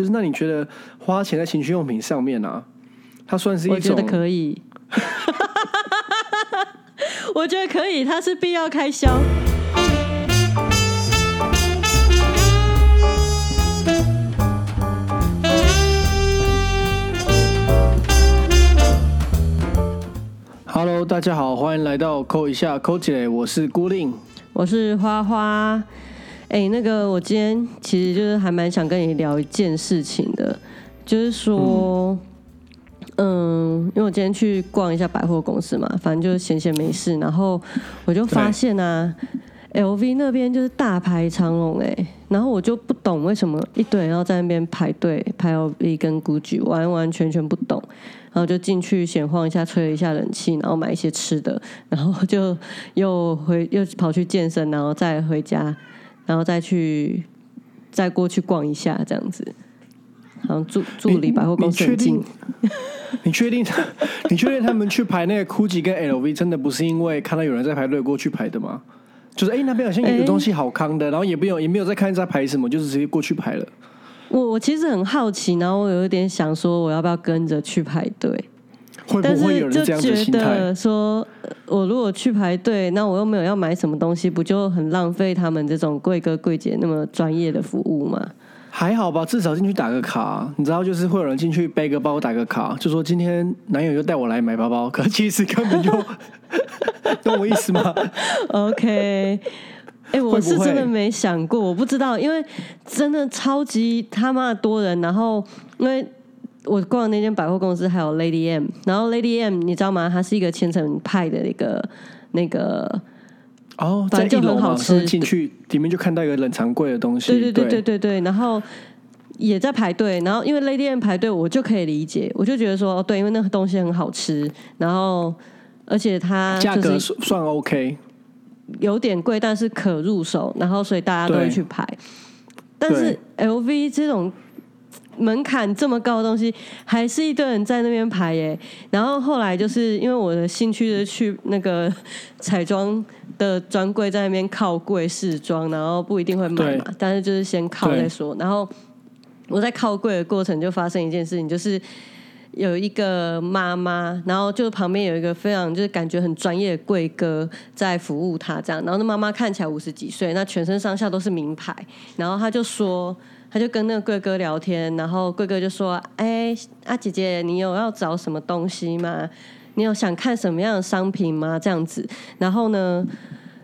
就是那你觉得花钱在情趣用品上面啊，它算是一种？我觉得可以。我觉得可以，它是必要开销。Hello，大家好，欢迎来到扣一下扣姐，我是孤令，我是花花。哎，那个，我今天其实就是还蛮想跟你聊一件事情的，就是说，嗯，因为我今天去逛一下百货公司嘛，反正就是闲闲没事，然后我就发现啊，L V 那边就是大排长龙哎，然后我就不懂为什么一堆人要在那边排队排 L V 跟 GUCCI，完完全全不懂，然后就进去闲晃一下，吹了一下冷气，然后买一些吃的，然后就又回又跑去健身，然后再回家。然后再去，再过去逛一下，这样子。好像住住离百货公司很近。你确定？你确定他们去排那个 GUCCI 跟 LV 真的不是因为看到有人在排队过去排的吗？就是哎，那边好像有东西好康的，然后也不用也没有在看在排什么，就是直接过去排了。我我其实很好奇，然后我有一点想说，我要不要跟着去排队？但是就觉得说，我如果去排队，那我又没有要买什么东西，不就很浪费他们这种贵哥贵姐那么专业的服务吗？还好吧，至少进去打个卡，你知道，就是会有人进去背个包打个卡，就说今天男友又带我来买包包，可其实根本就 懂我意思吗？OK，哎，我是真的没想过，我不知道，因为真的超级他妈多人，然后因为。我逛的那间百货公司还有 Lady M，然后 Lady M 你知道吗？它是一个千层派的一个那个哦，反正就很好吃。进去里面就看到一个冷藏柜的东西，对对对对对对。然后也在排队，然后因为 Lady M 排队，我就可以理解，我就觉得说哦，对，因为那个东西很好吃，然后而且它价格算 OK，有点贵，但是可入手，然后所以大家都会去排。但是 LV 这种。门槛这么高的东西，还是一堆人在那边排耶。然后后来就是因为我的兴趣是去那个彩妆的专柜，在那边靠柜试妆，然后不一定会买嘛，但是就是先靠再说。然后我在靠柜的过程就发生一件事情，就是有一个妈妈，然后就旁边有一个非常就是感觉很专业的柜哥在服务她这样。然后那妈妈看起来五十几岁，那全身上下都是名牌，然后她就说。他就跟那个贵哥聊天，然后贵哥就说：“哎，啊姐姐，你有要找什么东西吗？你有想看什么样的商品吗？这样子。”然后呢，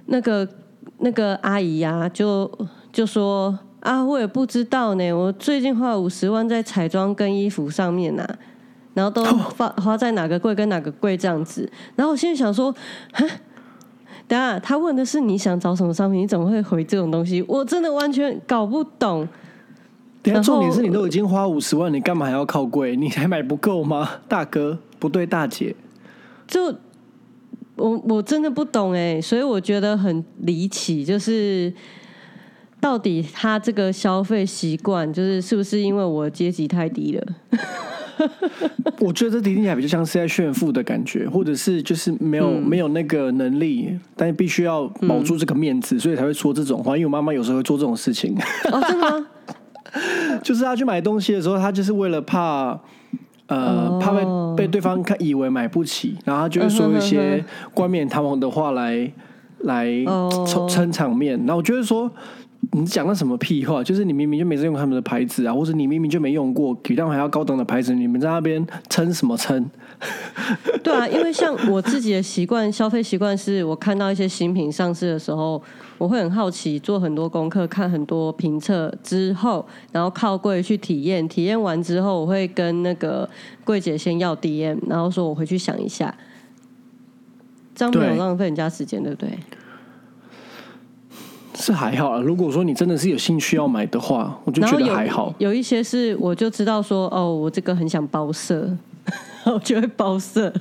那个那个阿姨呀，就就说：“啊，我也不知道呢，我最近花五十万在彩妆跟衣服上面呐，然后都花花在哪个柜跟哪个柜这样子。”然后我现在想说：“哈，等下他问的是你想找什么商品，你怎么会回这种东西？我真的完全搞不懂。”重点是你都已经花五十万，你干嘛还要靠柜？你还买不够吗？大哥，不对，大姐，就我我真的不懂哎，所以我觉得很离奇，就是到底他这个消费习惯，就是是不是因为我阶级太低了？我觉得这听起来比较像是在炫富的感觉，或者是就是没有没有那个能力，但是必须要保住这个面子，所以才会说这种话。因为我妈妈有时候会做这种事情。哦，真的吗？就是他去买东西的时候，他就是为了怕，呃，怕被被对方看以为买不起，然后他就会说一些冠冕堂皇的话来来撑撑场面。然后我觉得说。你讲的什么屁话？就是你明明就没在用他们的牌子啊，或者你明明就没用过比他们还要高等的牌子，你们在那边撑什么撑？对啊，因为像我自己的习惯，消费习惯是我看到一些新品上市的时候，我会很好奇，做很多功课，看很多评测之后，然后靠柜去体验，体验完之后，我会跟那个柜姐先要 DM，然后说我回去想一下，这样没有浪费人家时间，对不对？是还好啊。如果说你真的是有兴趣要买的话，我就觉得还好。有一些是我就知道说，哦，我这个很想包色，我就会包色。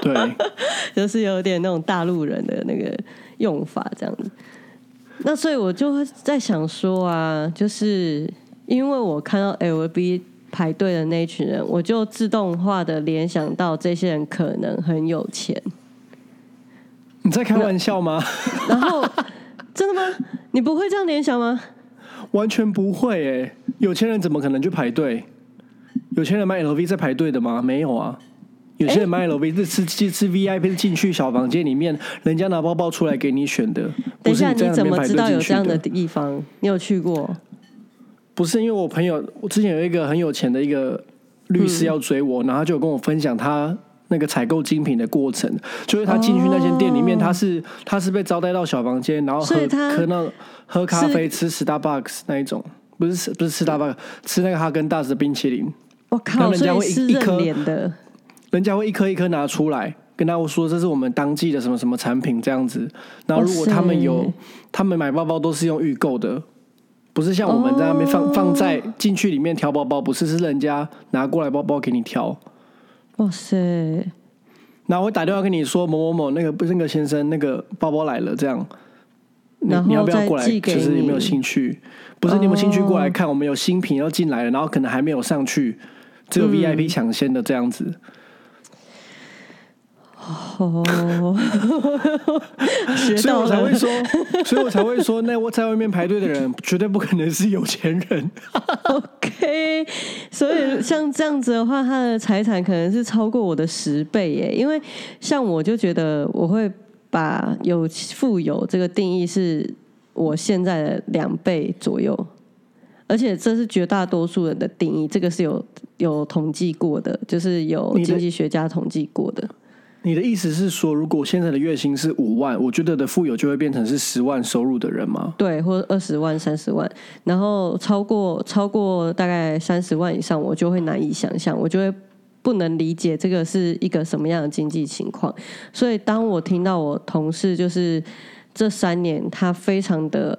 对，就是有点那种大陆人的那个用法这样子。那所以我就会在想说啊，就是因为我看到 L B 排队的那一群人，我就自动化的联想到这些人可能很有钱。你在开玩笑吗？然后。真的吗？你不会这样联想吗？完全不会诶。有钱人怎么可能去排队？有钱人买 LV 在排队的吗？没有啊。有些人买 LV 是是是 VIP 进去小房间里面，人家拿包包出来给你选的。等一下，你怎么知道有这样的地方？你有去过？不是，因为我朋友，我之前有一个很有钱的一个律师要追我，然后他就跟我分享他那个采购精品的过程，就是他进去那间店里面，他是他是被招待到小房间，然后喝喝那喝咖啡，吃 Starbucks 那一种，不是不是吃 Starbucks，吃那个哈根达斯冰淇淋。我靠，人家会一颗的。人家会一颗一颗拿出来，跟他说这是我们当季的什么什么产品这样子。然后如果他们有，他们买包包都是用预购的，不是像我们在那边放放在进去里面挑包包，不是是人家拿过来包包给你挑。哇塞！然后会打电话跟你说某某某那个那个先生那个包包来了，这样，你你要不要过来？就是有没有兴趣？不是你有兴趣过来看？我们有新品要进来了，然后可能还没有上去，只有 VIP 抢先的这样子。哦，所以我才会说，所以我才会说，那我在外面排队的人绝对不可能是有钱人。OK，所以像这样子的话，他的财产可能是超过我的十倍耶。因为像我就觉得，我会把有富有这个定义是我现在的两倍左右，而且这是绝大多数人的定义，这个是有有统计过的，就是有经济学家统计过的。你的意思是说，如果现在的月薪是五万，我觉得的富有就会变成是十万收入的人吗？对，或者二十万、三十万，然后超过超过大概三十万以上，我就会难以想象，我就会不能理解这个是一个什么样的经济情况。所以，当我听到我同事就是这三年他非常的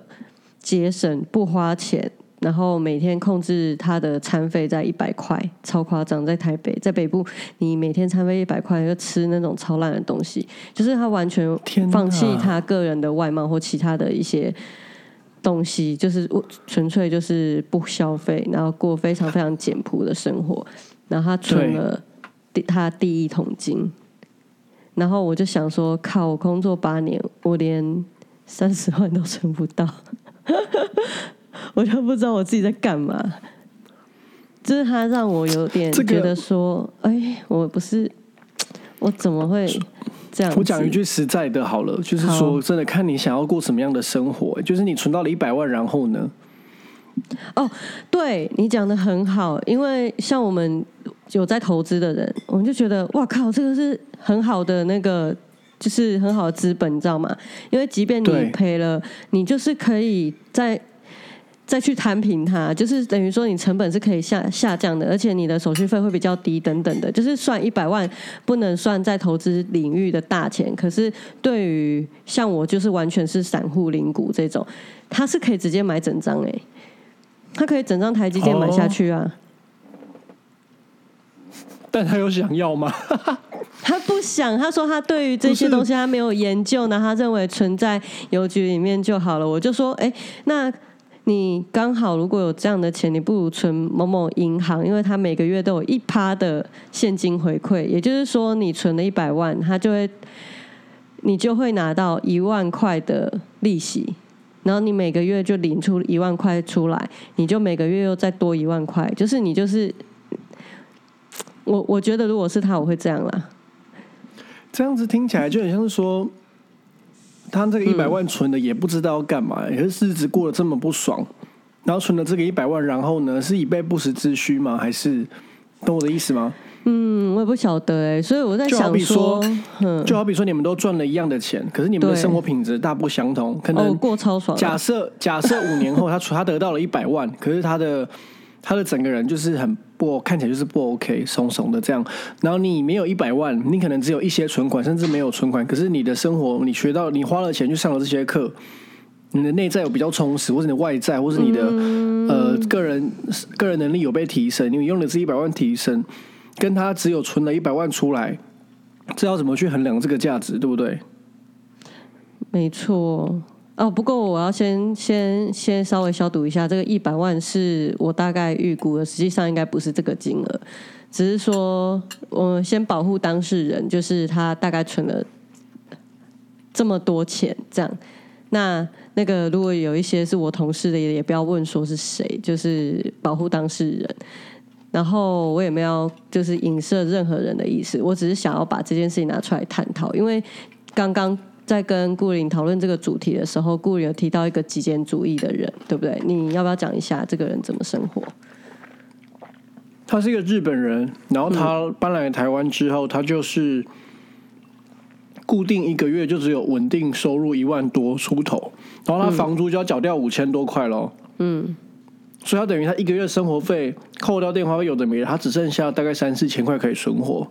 节省，不花钱。然后每天控制他的餐费在一百块，超夸张。在台北，在北部，你每天餐费一百块，就吃那种超烂的东西，就是他完全放弃他个人的外貌或其他的一些东西，就是纯粹就是不消费，然后过非常非常简朴的生活。然后他存了第他第一桶金，然后我就想说，靠！我工作八年，我连三十万都存不到。我就不知道我自己在干嘛，就是他让我有点觉得说，哎，我不是，我怎么会这样？我讲一句实在的，好了，就是说，真的看你想要过什么样的生活。就是你存到了一百万，然后呢？哦，对你讲的很好，因为像我们有在投资的人，我们就觉得，哇靠，这个是很好的那个，就是很好的资本，你知道吗？因为即便你赔了，你就是可以在。再去摊平它，就是等于说你成本是可以下下降的，而且你的手续费会比较低等等的。就是算一百万不能算在投资领域的大钱，可是对于像我就是完全是散户领股这种，他是可以直接买整张哎，他可以整张台积电买下去啊。但他有想要吗？他不想，他说他对于这些东西他没有研究呢，他认为存在邮局里面就好了。我就说，哎，那。你刚好如果有这样的钱，你不如存某某银行，因为它每个月都有一趴的现金回馈。也就是说，你存了一百万，它就会，你就会拿到一万块的利息，然后你每个月就领出一万块出来，你就每个月又再多一万块。就是你就是，我我觉得如果是他，我会这样啦。这样子听起来就很像是说。他这个一百万存的也不知道要干嘛，可是日子过得这么不爽，然后存了这个一百万，然后呢是以备不时之需吗？还是懂我的意思吗？嗯，我也不晓得哎，所以我在想说，就好比说你们都赚了一样的钱，可是你们的生活品质大不相同，可能过超爽。假设假设五年后他他得到了一百万，可是他的。他的整个人就是很不看起来就是不 OK，怂怂的这样。然后你没有一百万，你可能只有一些存款，甚至没有存款。可是你的生活，你学到，你花了钱去上了这些课，你的内在有比较充实，或者你的外在，或是你的呃个人个人能力有被提升，你用了这一百万提升，跟他只有存了一百万出来，这要怎么去衡量这个价值，对不对？没错。哦，不过我要先先先稍微消毒一下，这个一百万是我大概预估的，实际上应该不是这个金额，只是说我先保护当事人，就是他大概存了这么多钱，这样，那那个如果有一些是我同事的，也不要问说是谁，就是保护当事人。然后我也没有就是影射任何人的意思，我只是想要把这件事情拿出来探讨。因为刚刚在跟顾林讨论这个主题的时候，顾林有提到一个极简主义的人，对不对？你要不要讲一下这个人怎么生活？他是一个日本人，然后他搬来台湾之后，他就是固定一个月就只有稳定收入一万多出头，然后他房租就要缴掉五千多块喽。嗯。所以他等于他一个月生活费扣掉电话费有的没的，他只剩下大概三四千块可以存活，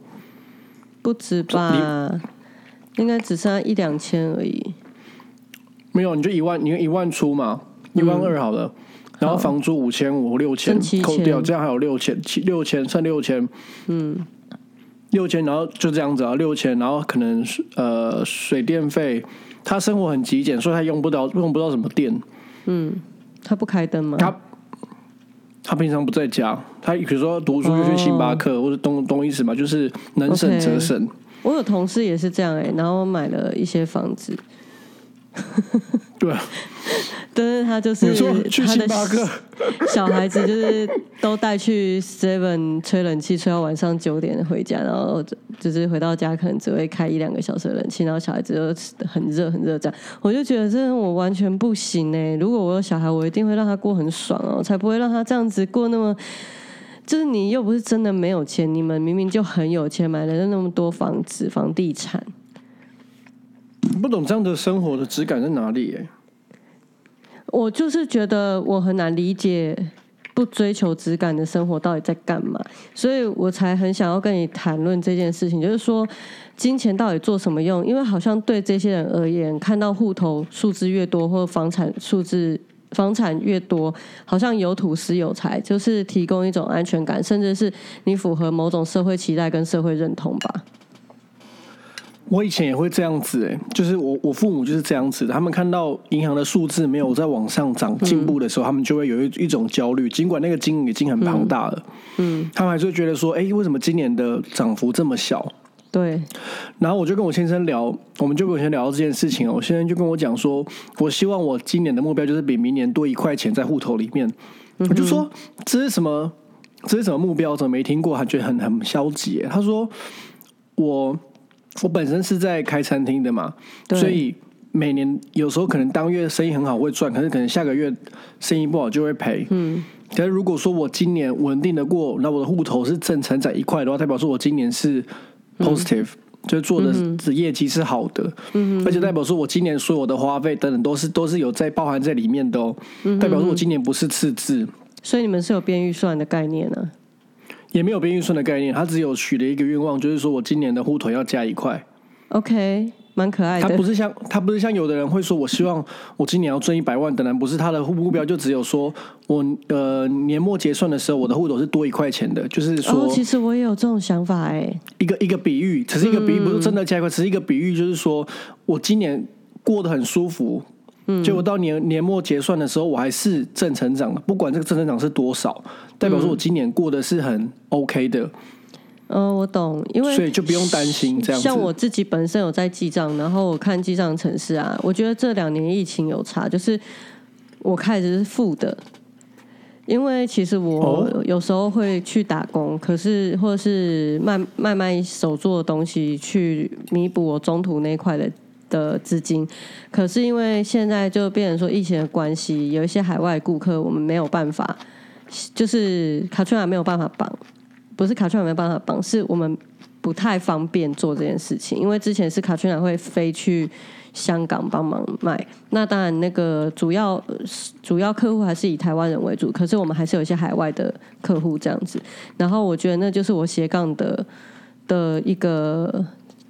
不止吧？应该只剩下一两千而已。没有，你就一万，你一万出嘛，一万二好了，然后房租五千五六千扣掉，这样还有六千七六千剩六千，嗯，六千，然后就这样子啊，六千，然后可能呃水电费，他生活很极简，所以他用不到用不到什么电，嗯，他不开灯吗？他。他平常不在家，他比如说读书就去星巴克，或者懂懂意思嘛，就是能省则省。我有同事也是这样哎，然后买了一些房子。对，但是他就是他的小孩子，就是都带去 Seven 吹冷气，吹到晚上九点回家，然后就是回到家可能只会开一两个小时的冷气，然后小孩子就很热很热这样。我就觉得这我完全不行哎！如果我有小孩，我一定会让他过很爽哦，才不会让他这样子过那么。就是你又不是真的没有钱，你们明明就很有钱，买了那么多房子、房地产。不懂这样的生活的质感在哪里？哎，我就是觉得我很难理解不追求质感的生活到底在干嘛，所以我才很想要跟你谈论这件事情。就是说，金钱到底做什么用？因为好像对这些人而言，看到户头数字越多，或房产数字房产越多，好像有土司有财，就是提供一种安全感，甚至是你符合某种社会期待跟社会认同吧。我以前也会这样子哎，就是我我父母就是这样子，他们看到银行的数字没有在往上涨进步的时候，他们就会有一一种焦虑，尽管那个金额已经很庞大了，嗯，他们还是会觉得说，哎，为什么今年的涨幅这么小？对。然后我就跟我先生聊，我们就跟我先聊到这件事情哦，我先生就跟我讲说，我希望我今年的目标就是比明年多一块钱在户头里面。我就说这是什么？这是什么目标？怎么没听过？他觉得很很消极。他说我。我本身是在开餐厅的嘛，所以每年有时候可能当月生意很好会赚，可是可能下个月生意不好就会赔。嗯，可是如果说我今年稳定的过，那我的户头是正成长一块的话，代表说我今年是 positive，就是做的是业绩是好的。嗯，而且代表说我今年所有的花费等等都是都是有在包含在里面的哦。代表说我今年不是赤字。所以你们是有编预算的概念呢？也没有编预算的概念，他只有许了一个愿望，就是说我今年的户头要加一块。OK，蛮可爱的。他不是像他不是像有的人会说，我希望 我今年要赚一百万，当然不是他的目标，就只有说我呃年末结算的时候，我的户头是多一块钱的，就是说，其实我也有这种想法哎。一个一个比喻，只是一个比喻，不是真的加一块，只是一个比喻，就是说我今年过得很舒服。嗯结果到年年末结算的时候，我还是正成长的，不管这个正成长是多少，代表说我今年过得是很 OK 的。嗯，我懂，因为所以就不用担心这样。像我自己本身有在记账，然后我看记账城市啊，我觉得这两年疫情有差，就是我开始是负的，因为其实我有时候会去打工，可是或者是卖卖卖手做的东西，去弥补我中途那块的。的资金，可是因为现在就变成说疫情的关系，有一些海外顾客我们没有办法，就是卡川没有办法帮，不是卡川没办法帮，是我们不太方便做这件事情。因为之前是卡川会飞去香港帮忙卖，那当然那个主要主要客户还是以台湾人为主，可是我们还是有一些海外的客户这样子。然后我觉得那就是我斜杠的的一个。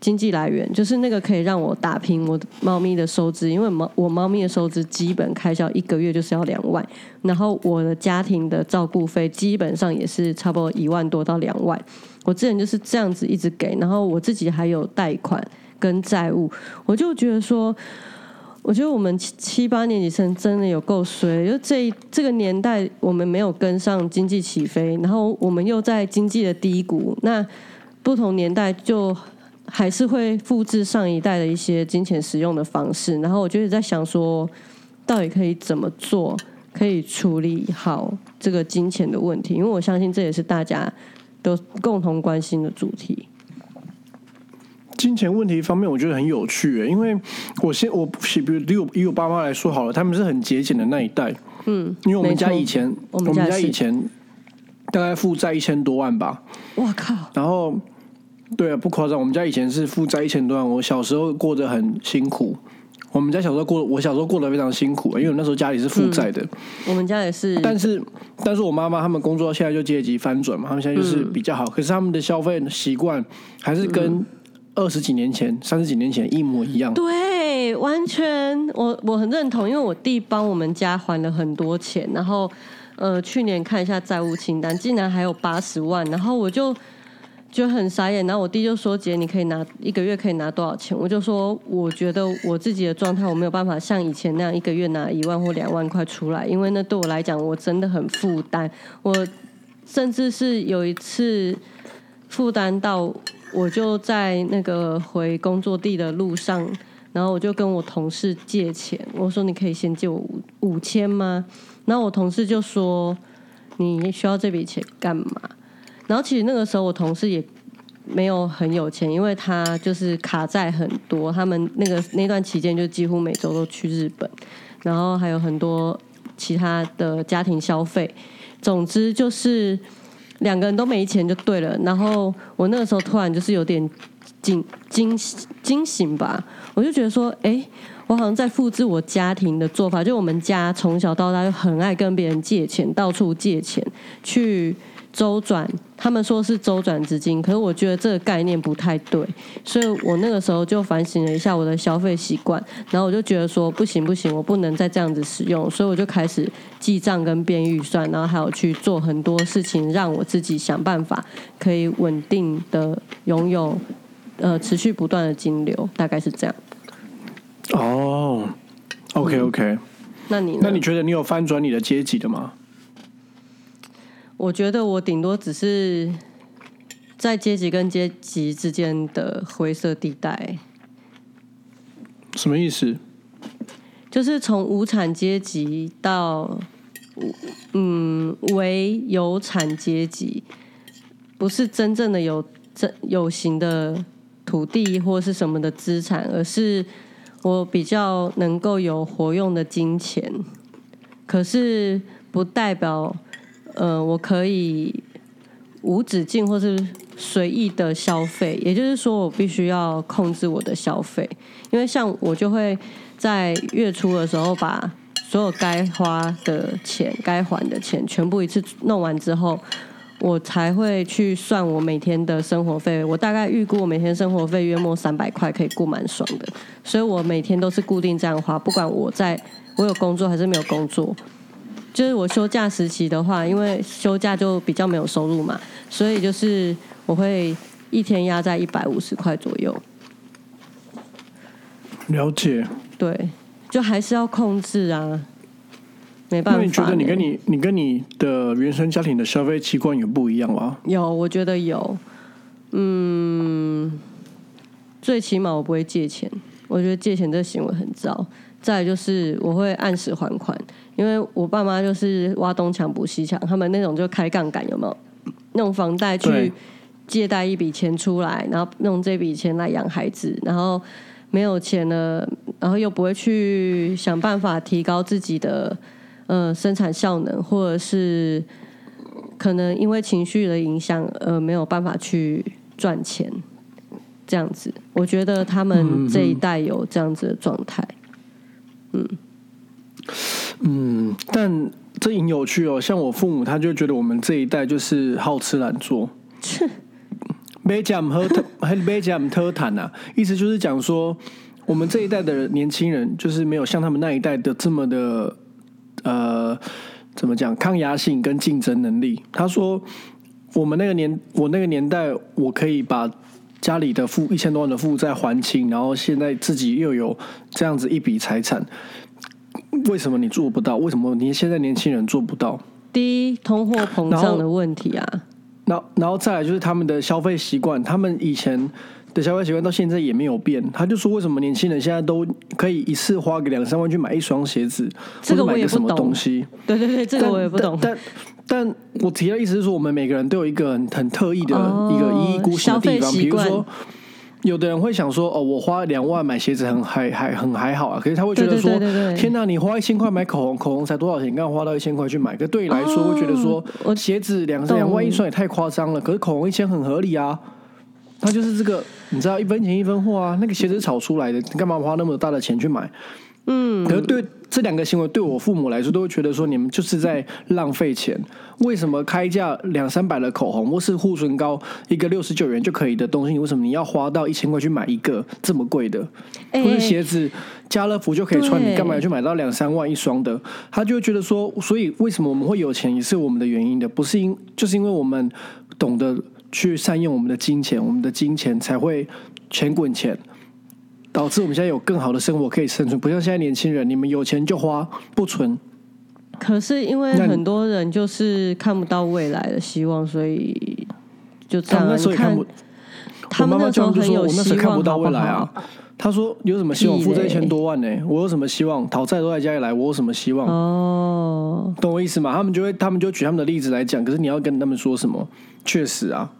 经济来源就是那个可以让我打平我猫咪的收支，因为猫我猫咪的收支基本开销一个月就是要两万，然后我的家庭的照顾费基本上也是差不多一万多到两万。我之前就是这样子一直给，然后我自己还有贷款跟债务，我就觉得说，我觉得我们七八年级生真的有够衰，就这这个年代我们没有跟上经济起飞，然后我们又在经济的低谷，那不同年代就。还是会复制上一代的一些金钱使用的方式。然后我就是在想说，到底可以怎么做，可以处理好这个金钱的问题？因为我相信这也是大家都共同关心的主题。金钱问题方面，我觉得很有趣，因为我先我比如以我以我爸妈来说好了，他们是很节俭的那一代，嗯，因为我们家以前我们家以前大概负债一千多万吧，我靠，然后对啊，不夸张，我们家以前是负债一千多万，我小时候过得很辛苦，我们家小时候过我小时候过得非常辛苦，因为我那时候家里是负债的，我们家也是，但是但是我妈妈他们工作到现在就阶级翻转嘛，他们现在就是比较好，可是他们的消费习惯还是跟。二十几年前、三十几年前一模一样。对，完全，我我很认同，因为我弟帮我们家还了很多钱，然后呃，去年看一下债务清单，竟然还有八十万，然后我就就很傻眼。然后我弟就说：“姐，你可以拿一个月可以拿多少钱？”我就说：“我觉得我自己的状态，我没有办法像以前那样一个月拿一万或两万块出来，因为那对我来讲，我真的很负担。我甚至是有一次负担到。”我就在那个回工作地的路上，然后我就跟我同事借钱，我说你可以先借我五五千吗？然后我同事就说你需要这笔钱干嘛？然后其实那个时候我同事也没有很有钱，因为他就是卡债很多，他们那个那段期间就几乎每周都去日本，然后还有很多其他的家庭消费，总之就是。两个人都没钱就对了，然后我那个时候突然就是有点惊惊惊醒吧，我就觉得说，哎，我好像在复制我家庭的做法，就我们家从小到大就很爱跟别人借钱，到处借钱去。周转，他们说是周转资金，可是我觉得这个概念不太对，所以我那个时候就反省了一下我的消费习惯，然后我就觉得说不行不行，我不能再这样子使用，所以我就开始记账跟编预算，然后还有去做很多事情，让我自己想办法可以稳定的拥有呃持续不断的金流，大概是这样。哦，OK OK，那你那你觉得你有翻转你的阶级的吗？我觉得我顶多只是在阶级跟阶级之间的灰色地带。什么意思？就是从无产阶级到嗯，为有产阶级，不是真正的有真有形的土地或是什么的资产，而是我比较能够有活用的金钱，可是不代表。呃，我可以无止境或是随意的消费，也就是说，我必须要控制我的消费，因为像我就会在月初的时候把所有该花的钱、该还的钱全部一次弄完之后，我才会去算我每天的生活费。我大概预估我每天生活费约莫三百块，可以过蛮爽的，所以我每天都是固定这样花，不管我在我有工作还是没有工作。就是我休假时期的话，因为休假就比较没有收入嘛，所以就是我会一天压在一百五十块左右。了解。对，就还是要控制啊，没办法。那你觉得你跟你你跟你的原生家庭的消费习惯有不一样吗？有，我觉得有。嗯，最起码我不会借钱，我觉得借钱这行为很糟。再就是我会按时还款。因为我爸妈就是挖东墙补西墙，他们那种就开杠杆，有没有？用房贷去借贷一笔钱出来，然后用这笔钱来养孩子，然后没有钱了，然后又不会去想办法提高自己的呃生产效能，或者是可能因为情绪的影响呃没有办法去赚钱，这样子，我觉得他们这一代有这样子的状态，嗯。嗯，但这很有趣哦。像我父母，他就觉得我们这一代就是好吃懒做，没讲喝还没讲特谈啊。意思就是讲说，我们这一代的年轻人，就是没有像他们那一代的这么的呃，怎么讲抗压性跟竞争能力。他说，我们那个年，我那个年代，我可以把家里的负一千多万的负债还清，然后现在自己又有这样子一笔财产。为什么你做不到？为什么你现在年轻人做不到？第一，通货膨胀的问题啊。然后，然后再来就是他们的消费习惯。他们以前的消费习惯到现在也没有变。他就说，为什么年轻人现在都可以一次花个两三万去买一双鞋子，这个买个什么东西？对对对，这个我也不懂。但但我提的意思是说，我们每个人都有一个很很特异的一个一意孤行的地方，比如说。有的人会想说：“哦，我花两万买鞋子很还还很还好啊。”可是他会觉得说：“天哪，你花一千块买口红，口红才多少钱？你刚花到一千块去买，可对你来说会觉得说，鞋子两两万一双也太夸张了。可是口红一千很合理啊。他就是这个，你知道一分钱一分货啊。那个鞋子炒出来的，你干嘛花那么大的钱去买？嗯，可是对。”这两个行为对我父母来说，都会觉得说你们就是在浪费钱。为什么开价两三百的口红或是护唇膏，一个六十九元就可以的东西，为什么你要花到一千块去买一个这么贵的？或者鞋子家乐福就可以穿，你干嘛要去买到两三万一双的？他就会觉得说，所以为什么我们会有钱，也是我们的原因的，不是因就是因为我们懂得去善用我们的金钱，我们的金钱才会钱滚钱。导致我们现在有更好的生活可以生存，不像现在年轻人，你们有钱就花不存。可是因为很多人就是看不到未来的希望，所以就这样。你看，他们那时候很有希望，看不到未来啊。他说有什么希望？负债一千多万呢？我有什么希望？讨债都在家里来，我有什么希望？哦，懂我意思吗？他们就会，他们就举他们的例子来讲。可是你要跟他们说什么？确实啊。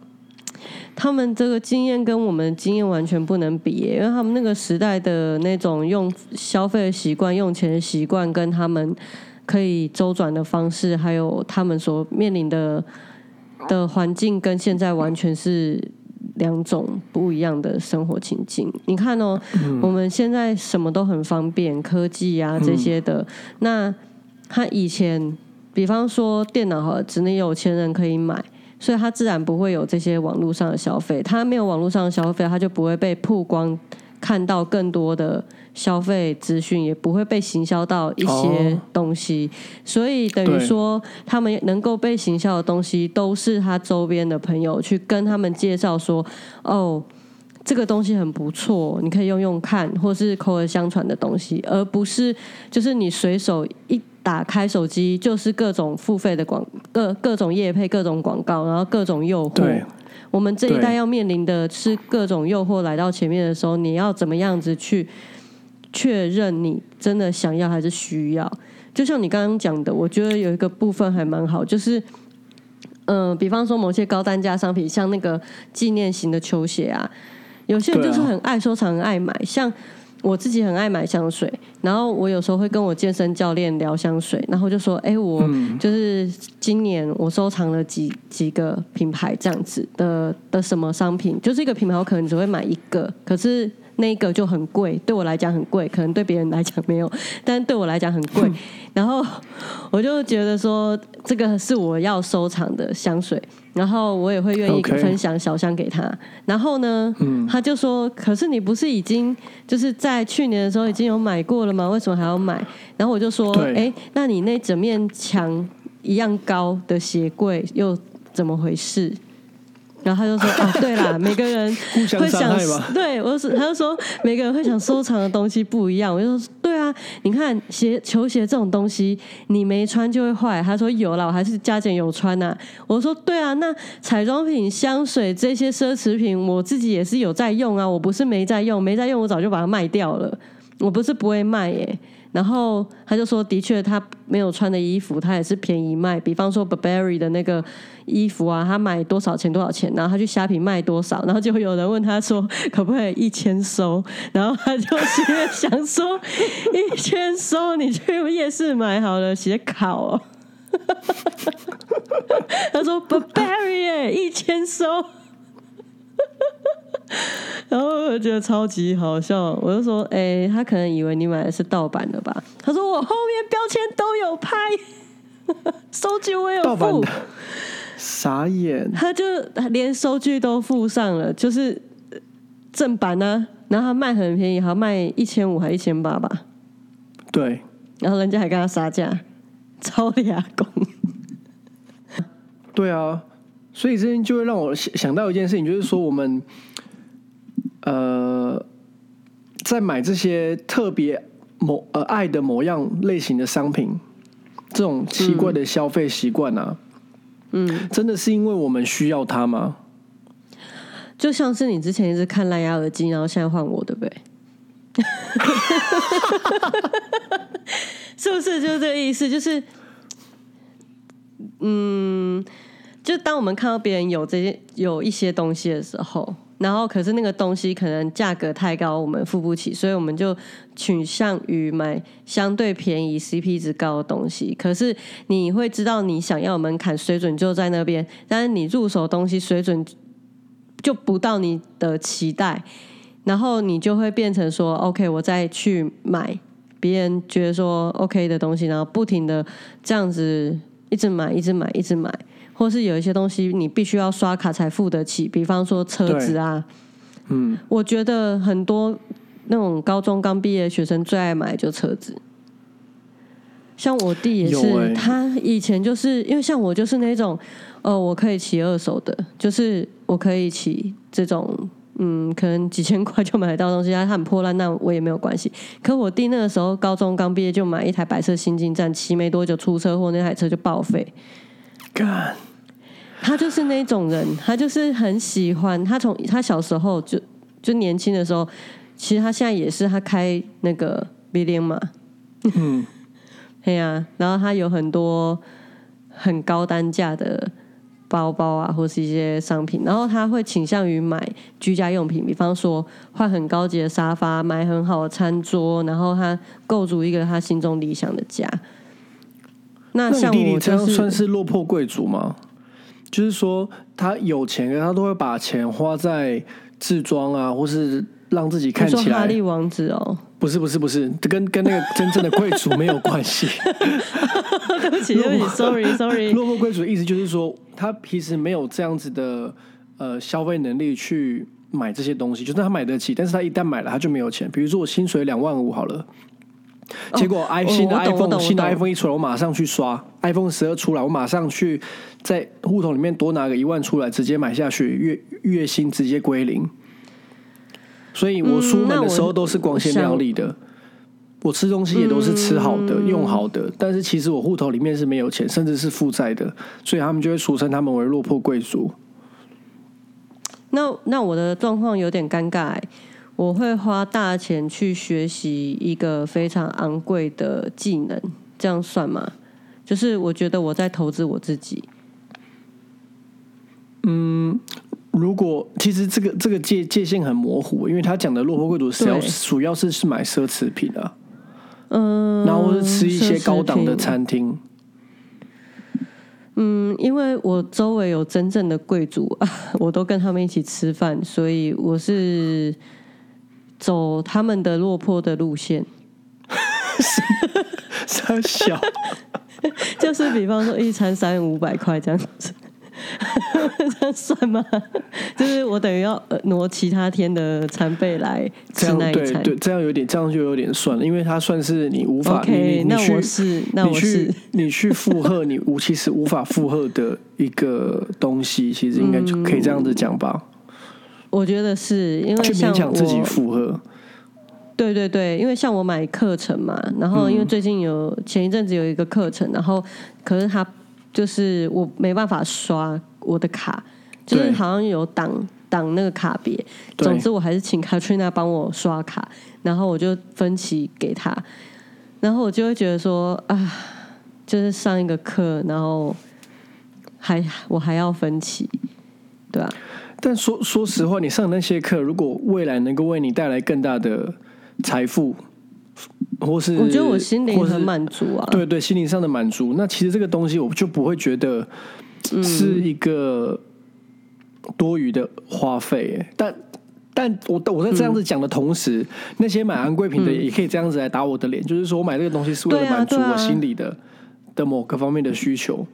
他们这个经验跟我们经验完全不能比，因为他们那个时代的那种用消费的习惯、用钱的习惯，跟他们可以周转的方式，还有他们所面临的的环境，跟现在完全是两种不一样的生活情境。你看哦，我们现在什么都很方便，科技啊这些的。那他以前，比方说电脑盒，只能有钱人可以买。所以他自然不会有这些网络上的消费，他没有网络上的消费，他就不会被曝光看到更多的消费资讯，也不会被行销到一些东西。所以等于说，他们能够被行销的东西，都是他周边的朋友去跟他们介绍说：“哦，这个东西很不错，你可以用用看，或是口耳相传的东西，而不是就是你随手一。”打开手机就是各种付费的广各各种业配各种广告，然后各种诱惑。我们这一代要面临的是各种诱惑来到前面的时候，你要怎么样子去确认你真的想要还是需要？就像你刚刚讲的，我觉得有一个部分还蛮好，就是嗯，比方说某些高单价商品，像那个纪念型的球鞋啊，有些人就是很爱收藏、爱买，像。我自己很爱买香水，然后我有时候会跟我健身教练聊香水，然后就说：“哎，我就是今年我收藏了几几个品牌这样子的的什么商品，就是一个品牌我可能只会买一个，可是那个就很贵，对我来讲很贵，可能对别人来讲没有，但对我来讲很贵。然后我就觉得说，这个是我要收藏的香水。”然后我也会愿意分享小香给他。然后呢，他就说：“可是你不是已经就是在去年的时候已经有买过了吗？为什么还要买？”然后我就说：“哎，那你那整面墙一样高的鞋柜又怎么回事？”然后他就说：“啊，对啦，每个人会想，对我是，他就说每个人会想收藏的东西不一样。我就说，对啊，你看鞋、球鞋这种东西，你没穿就会坏。他说有啦，我还是加减有穿呐。我说对啊，那彩妆品、香水这些奢侈品，我自己也是有在用啊，我不是没在用，没在用，我早就把它卖掉了。我不是不会卖耶。”然后他就说：“的确，他没有穿的衣服，他也是便宜卖。比方说，Burberry 的那个衣服啊，他买多少钱多少钱，然后他去虾皮卖多少，然后就会有人问他说，可不可以一千收？然后他就心里想说，一千收，你去夜市买好了，写烤哦。他说 Burberry 一千收。” 然后我觉得超级好笑，我就说：“哎，他可能以为你买的是盗版的吧？”他说：“我后面标签都有拍，收据我有付。”傻眼，他就连收据都附上了，就是正版呢。然后他卖很便宜，好像卖一千五还一千八吧？对。然后人家还跟他杀价，超牙工。对啊。所以这件就会让我想想到一件事情，就是说我们，呃，在买这些特别某呃爱的某样类型的商品，这种奇怪的消费习惯啊，嗯，真的是因为我们需要它吗？就像是你之前一直看蓝牙耳机，然后现在换我，对不对？是不是就是这个意思？就是，嗯，就当我们看到别人有这些有一些东西的时候，然后可是那个东西可能价格太高，我们付不起，所以我们就倾向于买相对便宜、CP 值高的东西。可是你会知道，你想要门槛水准就在那边，但是你入手东西水准就不到你的期待，然后你就会变成说：“OK，我再去买。”别人觉得说 OK 的东西，然后不停的这样子一直买，一直买，一直买，或是有一些东西你必须要刷卡才付得起，比方说车子啊，嗯，我觉得很多那种高中刚毕业的学生最爱买就车子，像我弟也是，他以前就是因为像我就是那种，呃，我可以骑二手的，就是我可以骑这种。嗯，可能几千块就买得到东西，他很破烂，那我也没有关系。可我弟那个时候高中刚毕业就买一台白色新进站，骑没多久出车祸，那台车就报废。干，他就是那种人，他就是很喜欢。他从他小时候就就年轻的时候，其实他现在也是，他开那个 B 零嘛。嗯，对呀，然后他有很多很高单价的。包包啊，或是一些商品，然后他会倾向于买居家用品，比方说换很高级的沙发，买很好的餐桌，然后他构筑一个他心中理想的家。那像我这样算是落魄贵族吗？就是说他有钱，他都会把钱花在自装啊，或是让自己看起来。哈利王子哦。不是不是不是，这跟跟那个真正的贵族没有关系。对不起对不起，sorry sorry。落魄贵族的意思就是说，他其实没有这样子的呃消费能力去买这些东西，就是他买得起，但是他一旦买了，他就没有钱。比如说我薪水两万五好了，结果 i 新的 iPhone 新的 iPhone 一出来，我马上去刷 iPhone 十二出来，我马上去在户头里面多拿个一万出来，直接买下去，月月薪直接归零。所以我出门的时候都是光鲜亮丽的，我吃东西也都是吃好的、用好的，但是其实我户头里面是没有钱，甚至是负债的，所以他们就会俗称他们为落魄贵族。那那我的状况有点尴尬，我会花大钱去学习一个非常昂贵的技能，这样算吗？就是我觉得我在投资我自己。嗯。如果其实这个这个界界限很模糊，因为他讲的落魄贵族是要主要是是买奢侈品啊，嗯，然后是吃一些高档的餐厅。嗯，因为我周围有真正的贵族啊，我都跟他们一起吃饭，所以我是走他们的落魄的路线。三小，就是比方说一餐三五百块这样子。这样算吗？就是我等于要挪其他天的餐费来吃那一餐，对，这样有点，这样就有点算了，因为它算是你无法，你那我，是，那我是你去负荷你无其实无法负荷的一个东西，其实应该就可以这样子讲吧。我觉得是因为勉强自己负荷，对对对，因为像我买课程嘛，然后因为最近有前一阵子有一个课程，然后可是他。就是我没办法刷我的卡，就是好像有挡挡那个卡别。总之，我还是请 Katrina 帮我刷卡，然后我就分期给他。然后我就会觉得说啊，就是上一个课，然后还我还要分期，对啊。但说说实话，你上那些课，如果未来能够为你带来更大的财富。或是我觉得我心灵很满足啊，对对，心灵上的满足。那其实这个东西我就不会觉得是一个多余的花费。但但我我在这样子讲的同时，那些买昂贵品的也可以这样子来打我的脸，就是说我买这个东西是为了满足我心里的的某个方面的需求。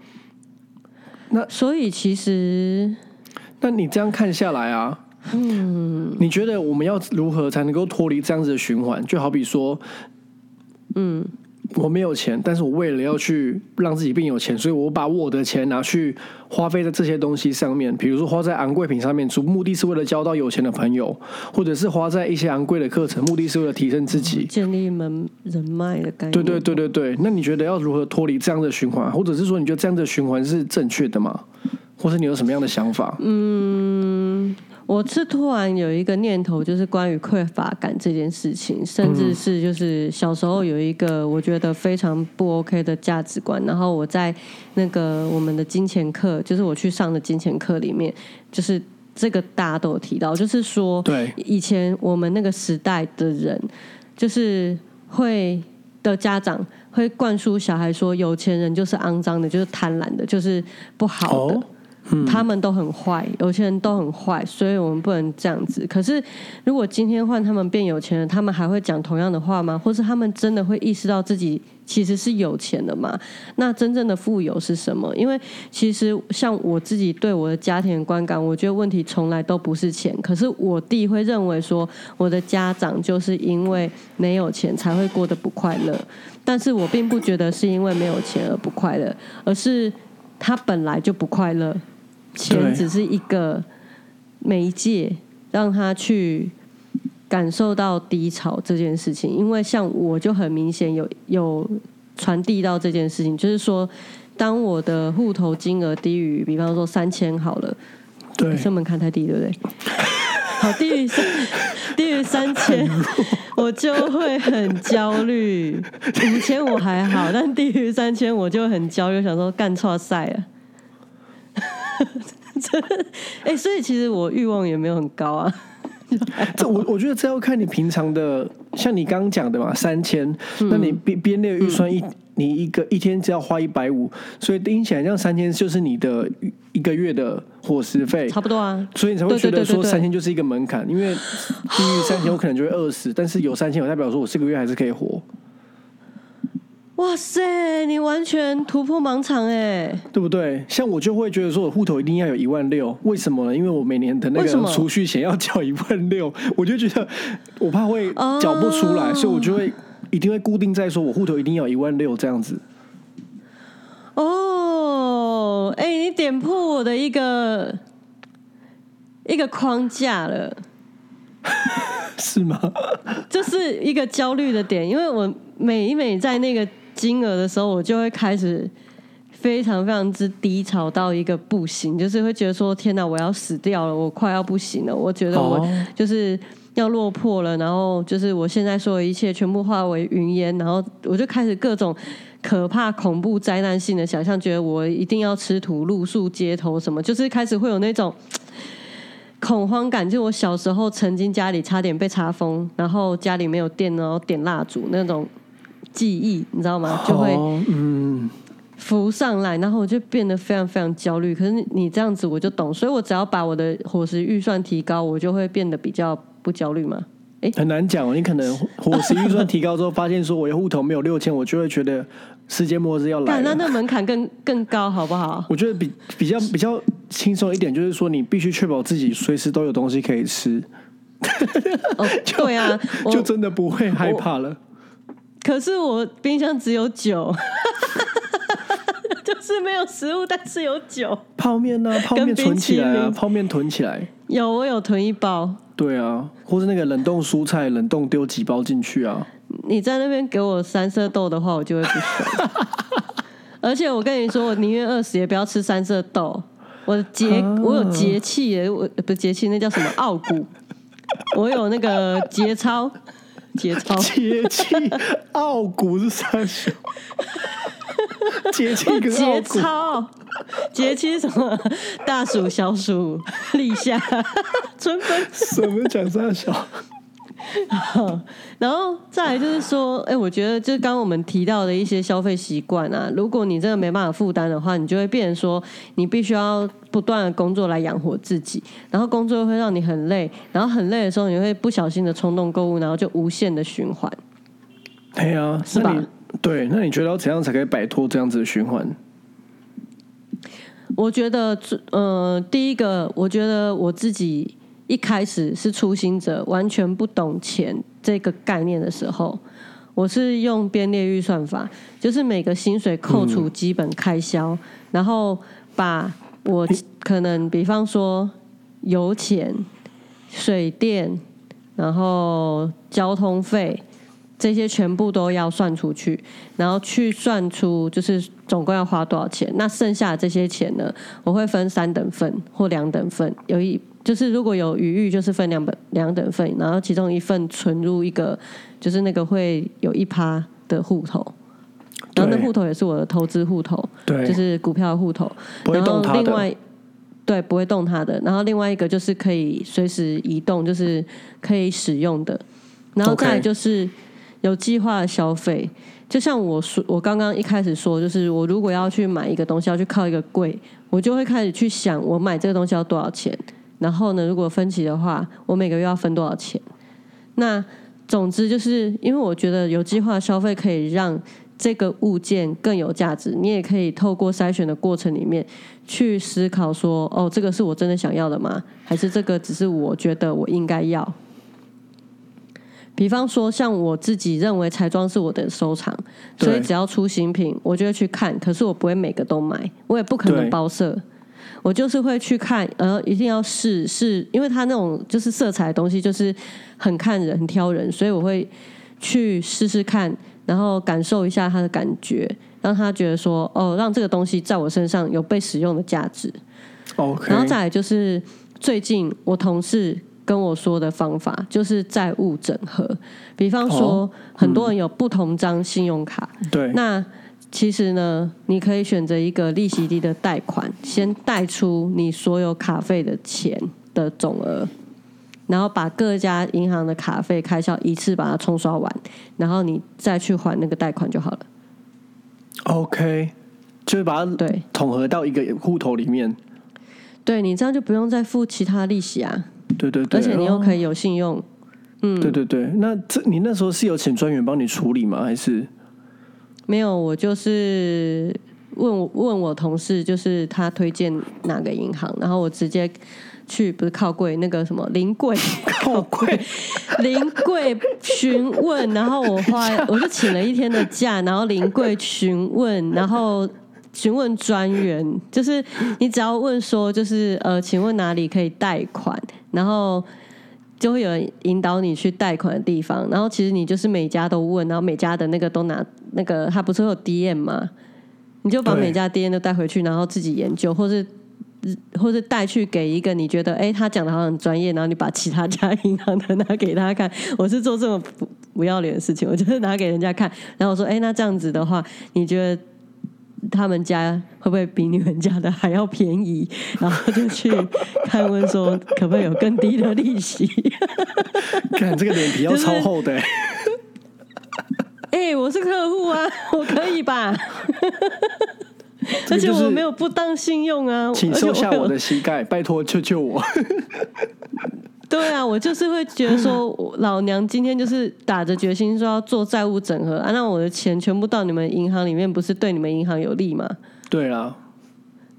那所以其实，那你这样看下来啊，嗯，你觉得我们要如何才能够脱离这样子的循环？就好比说。嗯，我没有钱，但是我为了要去让自己变有钱，所以我把我的钱拿去花费在这些东西上面，比如说花在昂贵品上面，主目的是为了交到有钱的朋友，或者是花在一些昂贵的课程，目的是为了提升自己，建立门人脉的概念。对对对对对，那你觉得要如何脱离这样的循环，或者是说你觉得这样的循环是正确的吗？或是你有什么样的想法？嗯，我是突然有一个念头，就是关于匮乏感这件事情，甚至是就是小时候有一个我觉得非常不 OK 的价值观，然后我在那个我们的金钱课，就是我去上的金钱课里面，就是这个大家都有提到，就是说，对，以前我们那个时代的人，就是会的家长会灌输小孩说，有钱人就是肮脏的，就是贪婪的，就是不好的。他们都很坏，有钱人都很坏，所以我们不能这样子。可是，如果今天换他们变有钱人，他们还会讲同样的话吗？或是他们真的会意识到自己其实是有钱的吗？那真正的富有是什么？因为其实像我自己对我的家庭观感，我觉得问题从来都不是钱。可是我弟会认为说，我的家长就是因为没有钱才会过得不快乐。但是我并不觉得是因为没有钱而不快乐，而是他本来就不快乐。钱只是一个媒介，让他去感受到低潮这件事情。因为像我就很明显有有传递到这件事情，就是说，当我的户头金额低于，比方说三千好了，对，成本看太低，对不对？好，低于三低于三千，我就会很焦虑。五千我还好，但低于三千我就很焦虑，想说干错赛了。这 哎，所以其实我欲望也没有很高啊。这我我觉得这要看你平常的，像你刚刚讲的嘛，三千，那你编编列预算一，你一个一天只要花一百五，所以听起来像三千就是你的一个月的伙食费，差不多啊。所以你才会觉得说三千就是一个门槛，因为低于三千我可能就会饿死，但是有三千，我代表说我这个月还是可以活。哇塞，你完全突破盲场哎，对不对？像我就会觉得说，我户头一定要有一万六，为什么呢？因为我每年的那个储蓄险要缴一万六，我就觉得我怕会缴不出来，所以我就会一定会固定在说我户头一定要一万六这样子。哦，哎，你点破我的一个一个框架了，是吗？这是一个焦虑的点，因为我每每在那个。金额的时候，我就会开始非常非常之低潮到一个不行，就是会觉得说：“天哪，我要死掉了，我快要不行了。”我觉得我就是要落魄了，然后就是我现在所有一切全部化为云烟，然后我就开始各种可怕、恐怖、灾难性的想象，觉得我一定要吃土、露宿街头，什么就是开始会有那种恐慌感。就我小时候曾经家里差点被查封，然后家里没有电，然后点蜡烛那种。记忆，你知道吗？就会嗯浮上来，然后我就变得非常非常焦虑。可是你这样子，我就懂，所以我只要把我的伙食预算提高，我就会变得比较不焦虑嘛。哎，很难讲哦。你可能伙食预算提高之后，发现说我的户头没有六千，我就会觉得世界末日要来。那那门槛更更高，好不好？我觉得比比较比较轻松一点，就是说你必须确保自己随时都有东西可以吃。对啊，就真的不会害怕了。可是我冰箱只有酒，就是没有食物，但是有酒。泡面呢？泡面囤起来啊！泡面囤起来。有，我有囤一包。对啊，或是那个冷冻蔬菜，冷冻丢几包进去啊？你在那边给我三色豆的话，我就会不爽。而且我跟你说，我宁愿饿死也不要吃三色豆。我的节，我有节气耶，我不是节气，那叫什么傲骨？我有那个节操。节操，节气，傲骨是三小，节气跟节操，节气什么？大暑、小暑、立夏、春分，什么讲三小？然后再来就是说，哎，我觉得就是刚我们提到的一些消费习惯啊，如果你真的没办法负担的话，你就会变成说，你必须要不断的工作来养活自己，然后工作会让你很累，然后很累的时候，你会不小心的冲动购物，然后就无限的循环。对啊，是吧？对，那你觉得要怎样才可以摆脱这样子的循环？我觉得，呃，第一个，我觉得我自己。一开始是初心者，完全不懂钱这个概念的时候，我是用编列预算法，就是每个薪水扣除基本开销，然后把我可能比方说油钱、水电，然后交通费这些全部都要算出去，然后去算出就是总共要花多少钱？那剩下的这些钱呢，我会分三等份或两等份，有一就是如果有余裕，就是分两本两等份，然后其中一份存入一个就是那个会有一趴的户头，然后那户头也是我的投资户头，对，就是股票户头，然后另外对不会动它的，然后另外一个就是可以随时移动，就是可以使用的，然后再就是有计划的消费。就像我说，我刚刚一开始说，就是我如果要去买一个东西，要去靠一个柜，我就会开始去想，我买这个东西要多少钱。然后呢，如果分期的话，我每个月要分多少钱？那总之就是因为我觉得有计划消费可以让这个物件更有价值。你也可以透过筛选的过程里面去思考说，哦，这个是我真的想要的吗？还是这个只是我觉得我应该要？比方说，像我自己认为彩妆是我的收藏，所以只要出新品，我就会去看。可是我不会每个都买，我也不可能包色，我就是会去看，呃，一定要试试，因为它那种就是色彩的东西，就是很看人、很挑人，所以我会去试试看，然后感受一下它的感觉，让他觉得说，哦，让这个东西在我身上有被使用的价值。OK，然后再来就是最近我同事。跟我说的方法就是债务整合，比方说很多人有不同张信用卡，对，那其实呢，你可以选择一个利息低的贷款，先贷出你所有卡费的钱的总额，然后把各家银行的卡费开销一次把它冲刷完，然后你再去还那个贷款就好了。OK，就是把它对统合到一个户头里面，对你这样就不用再付其他利息啊。对对对，而且你又可以有信用，嗯，对对对。那这你那时候是有请专员帮你处理吗？还是没有？我就是问我问我同事，就是他推荐哪个银行，然后我直接去，不是靠柜那个什么临柜靠柜临柜询问，然后我花 我就请了一天的假，然后临柜询问，然后。询问专员，就是你只要问说，就是呃，请问哪里可以贷款，然后就会有人引导你去贷款的地方。然后其实你就是每家都问，然后每家的那个都拿那个，他不是有 DM 吗？你就把每家 DM 都带回去，然后自己研究，或是或是带去给一个你觉得哎，他讲的好像很专业，然后你把其他家银行的拿给他看。我是做这么不不要脸的事情，我就是拿给人家看，然后我说哎，那这样子的话，你觉得？他们家会不会比你们家的还要便宜？然后就去看问说，可不可以有更低的利息？看这个脸皮要超厚的。哎，我是客户啊，我可以吧？而且我没有不当信用啊，请收下我的膝盖，拜托救救我。对啊，我就是会觉得说，老娘今天就是打着决心说要做债务整合啊，那我的钱全部到你们银行里面，不是对你们银行有利吗？对啊，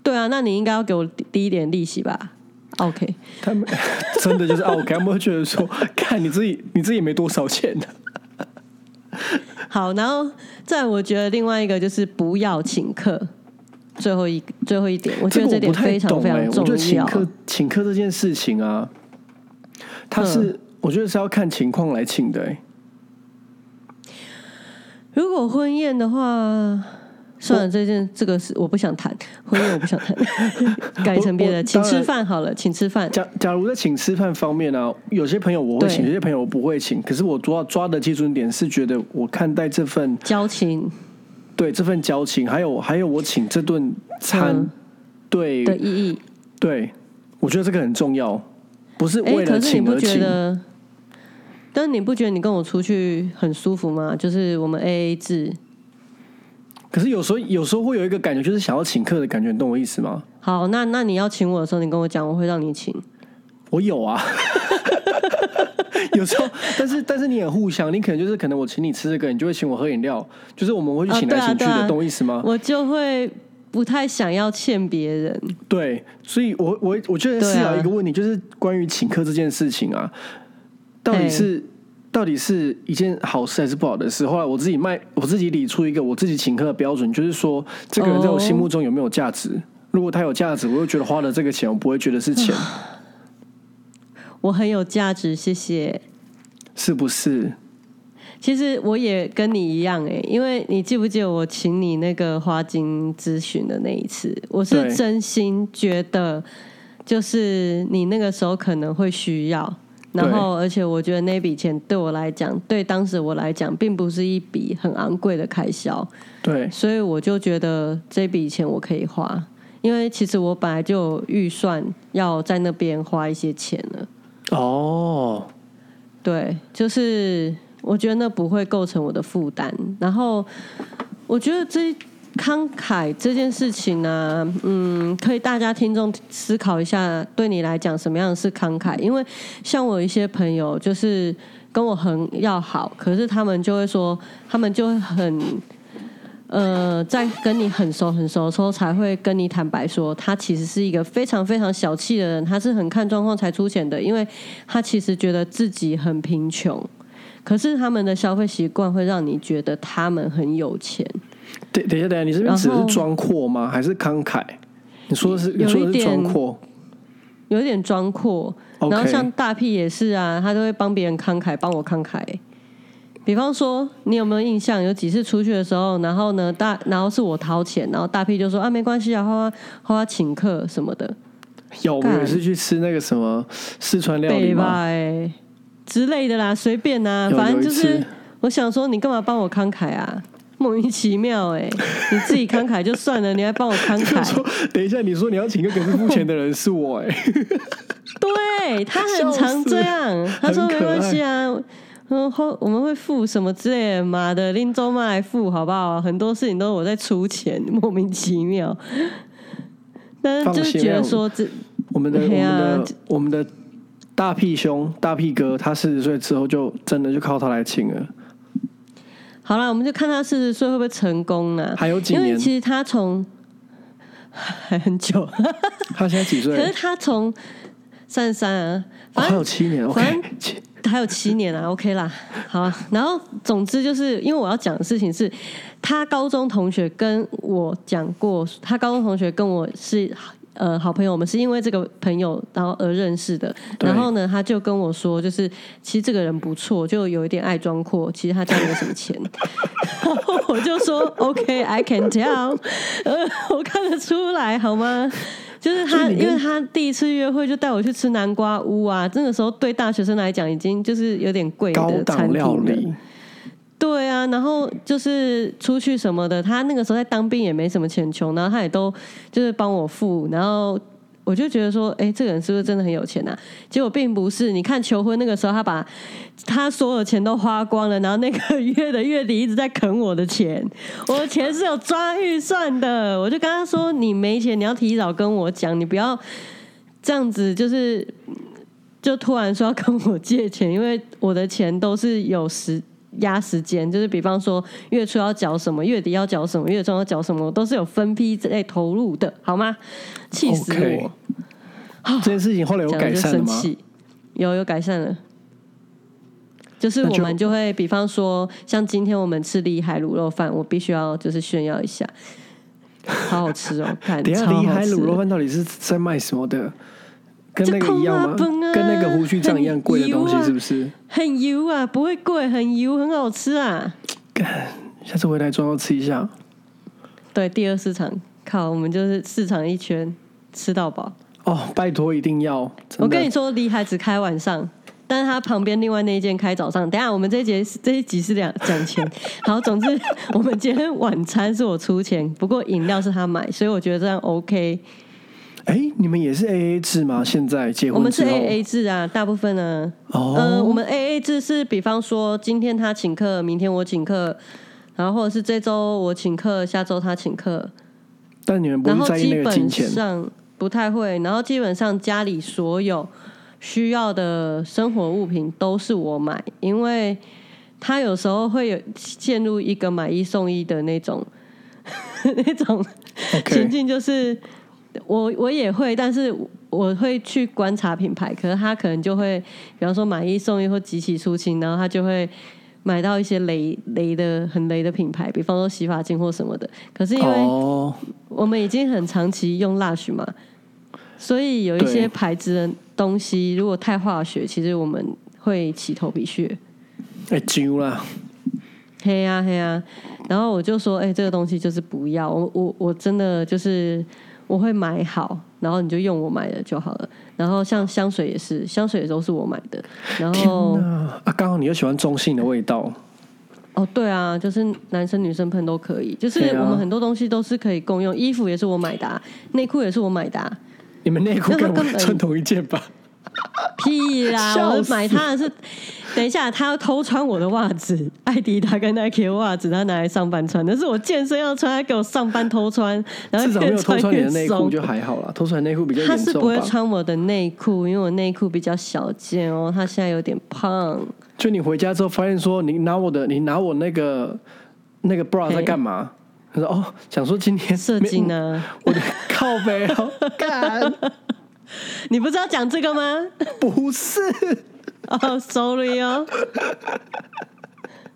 对啊，那你应该要给我低一点利息吧？OK，他们 真的就是 OK，他们会觉得说，看你自己，你自己没多少钱的。好，然后再我觉得另外一个就是不要请客，最后一最后一点，我觉得这点非常非常重要。我觉得请客请客这件事情啊。他是，我觉得是要看情况来请的。如果婚宴的话，算了，这件这个是我不想谈婚宴，我不想谈，改成别的，请吃饭好了，请吃饭。假假如在请吃饭方面呢，有些朋友我会请，有些朋友我不会请。可是我主要抓的基准点是觉得我看待这份交情，对这份交情，还有还有我请这顿餐对的意义，对我觉得这个很重要。不是为了请而请，但你不觉得你跟我出去很舒服吗？就是我们 A A 制。可是有时候有时候会有一个感觉，就是想要请客的感觉，你懂我意思吗？好，那那你要请我的时候，你跟我讲，我会让你请。我有啊，有时候，但是但是你也互相，你可能就是可能我请你吃这个，你就会请我喝饮料，就是我们会去请来请去的，懂我意思吗？我就会。不太想要欠别人，对，所以我我我觉得思考一个问题，就是关于请客这件事情啊，到底是到底是一件好事还是不好的事？后来我自己卖，我自己理出一个我自己请客的标准，就是说这个人在我心目中有没有价值？如果他有价值，我就觉得花了这个钱，我不会觉得是钱。我很有价值，谢谢。是不是？其实我也跟你一样哎，因为你记不记得我请你那个花精咨询的那一次？我是真心觉得，就是你那个时候可能会需要。然后，而且我觉得那笔钱对我来讲，对当时我来讲，并不是一笔很昂贵的开销。对，所以我就觉得这笔钱我可以花，因为其实我本来就预算要在那边花一些钱了。哦，对，就是我觉得那不会构成我的负担。然后，我觉得这。慷慨这件事情呢，嗯，可以大家听众思考一下，对你来讲什么样是慷慨？因为像我一些朋友，就是跟我很要好，可是他们就会说，他们就会很，呃，在跟你很熟很熟的时候，才会跟你坦白说，他其实是一个非常非常小气的人，他是很看状况才出钱的，因为他其实觉得自己很贫穷，可是他们的消费习惯会让你觉得他们很有钱。等等一下，等下，你这边只是装阔吗？还是慷慨？你说的是你说的是装阔，有一点装阔。然后像大屁也是啊，他都会帮别人慷慨，帮我慷慨。比方说，你有没有印象？有几次出去的时候，然后呢，大然后是我掏钱，然后大屁就说啊，没关系啊，花花花花请客什么的。有，我也是去吃那个什么四川料理吗？之类的啦，随便啊，反正就是我想说，你干嘛帮我慷慨啊？莫名其妙哎，你自己慷慨就算了，你还帮我慷慨。等一下，你说你要请个可是付钱的人是我哎。对他很常这样，他说没关系啊，嗯后我们会付什么之类的，妈的拎周妈来付好不好？很多事情都是我在出钱，莫名其妙。但是就是觉得说这我们的我们的我们的大屁兄大屁哥，他四十岁之后就真的就靠他来请了。好了，我们就看他四十岁会不会成功呢？还有几年？因为其实他从还很久，他现在几岁？可是他从三十三啊，还有七年，反正还有七年啊，OK 啦。好啊，然后总之就是因为我要讲的事情是，他高中同学跟我讲过，他高中同学跟我是。呃，好朋友，我们是因为这个朋友然后而认识的。然后呢，他就跟我说，就是其实这个人不错，就有一点爱装阔。其实他家没什么钱。然 后我就说，OK，I can tell，呃，我看得出来，好吗？就是他，因为他第一次约会就带我去吃南瓜屋啊，那个时候对大学生来讲已经就是有点贵的餐厅。对啊，然后就是出去什么的，他那个时候在当兵也没什么钱穷，然后他也都就是帮我付，然后我就觉得说，哎，这个人是不是真的很有钱呐？结果并不是，你看求婚那个时候，他把他所有钱都花光了，然后那个月的月底一直在啃我的钱，我的钱是有抓预算的，我就跟他说，你没钱，你要提早跟我讲，你不要这样子，就是 就突然说要跟我借钱，因为我的钱都是有时。压时间，就是比方说月初要缴什么，月底要缴什么，月中要缴什么，都是有分批在投入的，好吗？气死我！这件事情后来有改善吗？有有改善了，就是我们就会比方说，像今天我们吃厉害卤肉饭，我必须要就是炫耀一下，好好吃哦！看，等下厉害卤肉饭到底是在卖什么的？跟那个一样吗？跟那个胡须章一样贵的东西是不是？很油啊，不会贵，很油，很好吃啊！下次回来专要吃一下。对，第二市场，靠，我们就是市场一圈吃到饱。哦，拜托，一定要！我跟你说，李海只开晚上，但是他旁边另外那一间开早上。等下我们这一节这一集是两讲钱。好，总之我们今天晚餐是我出钱，不过饮料是他买，所以我觉得这样 OK。哎，你们也是 A A 制吗？现在结婚我们是 A A 制啊，大部分呢。哦。呃，我们 A A 制是，比方说今天他请客，明天我请客，然后或者是这周我请客，下周他请客。但你们不在意那个金钱？上不太会。然后基本上家里所有需要的生活物品都是我买，因为他有时候会有陷入一个买一送一的那种 那种情境，就是。我我也会，但是我会去观察品牌，可是他可能就会，比方说买一送一或集齐出清，然后他就会买到一些雷雷的很雷的品牌，比方说洗发精或什么的。可是因为我们已经很长期用 Lush 嘛，所以有一些牌子的东西如果太化学，其实我们会起头皮屑。哎，揪啦！嘿呀嘿呀，然后我就说，哎，这个东西就是不要，我我我真的就是我会买好，然后你就用我买的就好了。然后像香水也是，香水也都是我买的。然后啊，刚好你又喜欢中性的味道。哦，对啊，就是男生女生喷都可以，就是我们很多东西都是可以共用。衣服也是我买的，内裤也是我买的。你们内裤跟我穿同一件吧？屁啦！我买他的是，等一下他要偷穿我的袜子，艾迪达跟 Nike 袜子，他拿来上班穿。但是我健身要穿，他给我上班偷穿，然后至少没有偷穿你的内裤就还好啦。偷穿内裤比较他是不会穿我的内裤，因为我内裤比较小件哦。他现在有点胖。就你回家之后发现说，你拿我的，你拿我那个那个 bra 在干嘛？他说哦，想说今天射精呢。我的靠背哦，干。你不知道讲这个吗？不是哦，sorry 哦。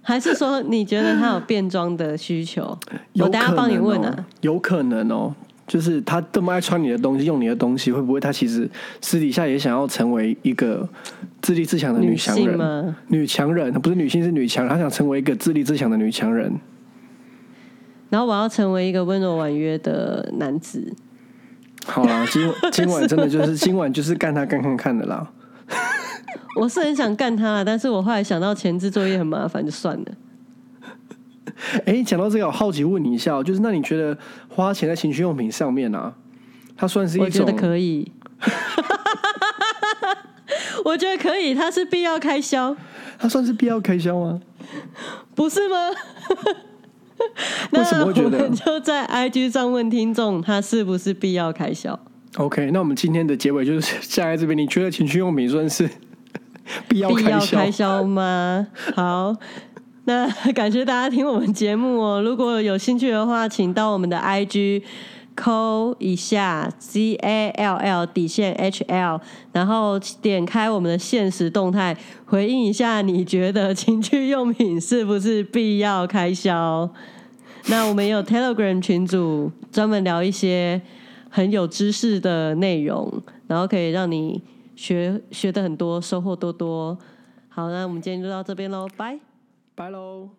还是说你觉得他有变装的需求？我等下帮你问啊。有可能哦，就是他这么爱穿你的东西，用你的东西，会不会他其实私底下也想要成为一个自立自强的女强人？女强人，不是女性，是女强人。他想成为一个自立自强的女强人。然后我要成为一个温柔婉约的男子。好啦，今今晚真的就是今晚就是干他干看看的啦。我是很想干他，但是我后来想到前置作业很麻烦，就算了。哎，讲到这个，我好奇问你一下，就是那你觉得花钱在情趣用品上面啊，它算是一种？我觉得可以。我觉得可以，它是必要开销。它算是必要开销吗？不是吗？那我们就在 IG 上问听众，他是不是必要开销？OK，那我们今天的结尾就是下在这边，你觉得情趣用品算是 必要开销吗？好，那感谢大家听我们节目哦。如果有兴趣的话，请到我们的 IG 扣一下 C A L L 底线 H L，然后点开我们的现实动态，回应一下你觉得情趣用品是不是必要开销？那我们也有 Telegram 群组，专门聊一些很有知识的内容，然后可以让你学学的很多，收获多多。好，那我们今天就到这边喽，拜拜喽。